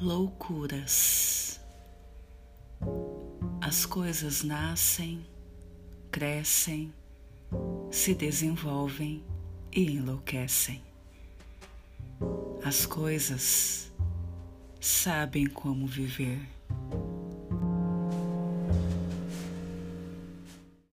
loucuras. As coisas nascem, crescem, se desenvolvem e enlouquecem. As coisas sabem como viver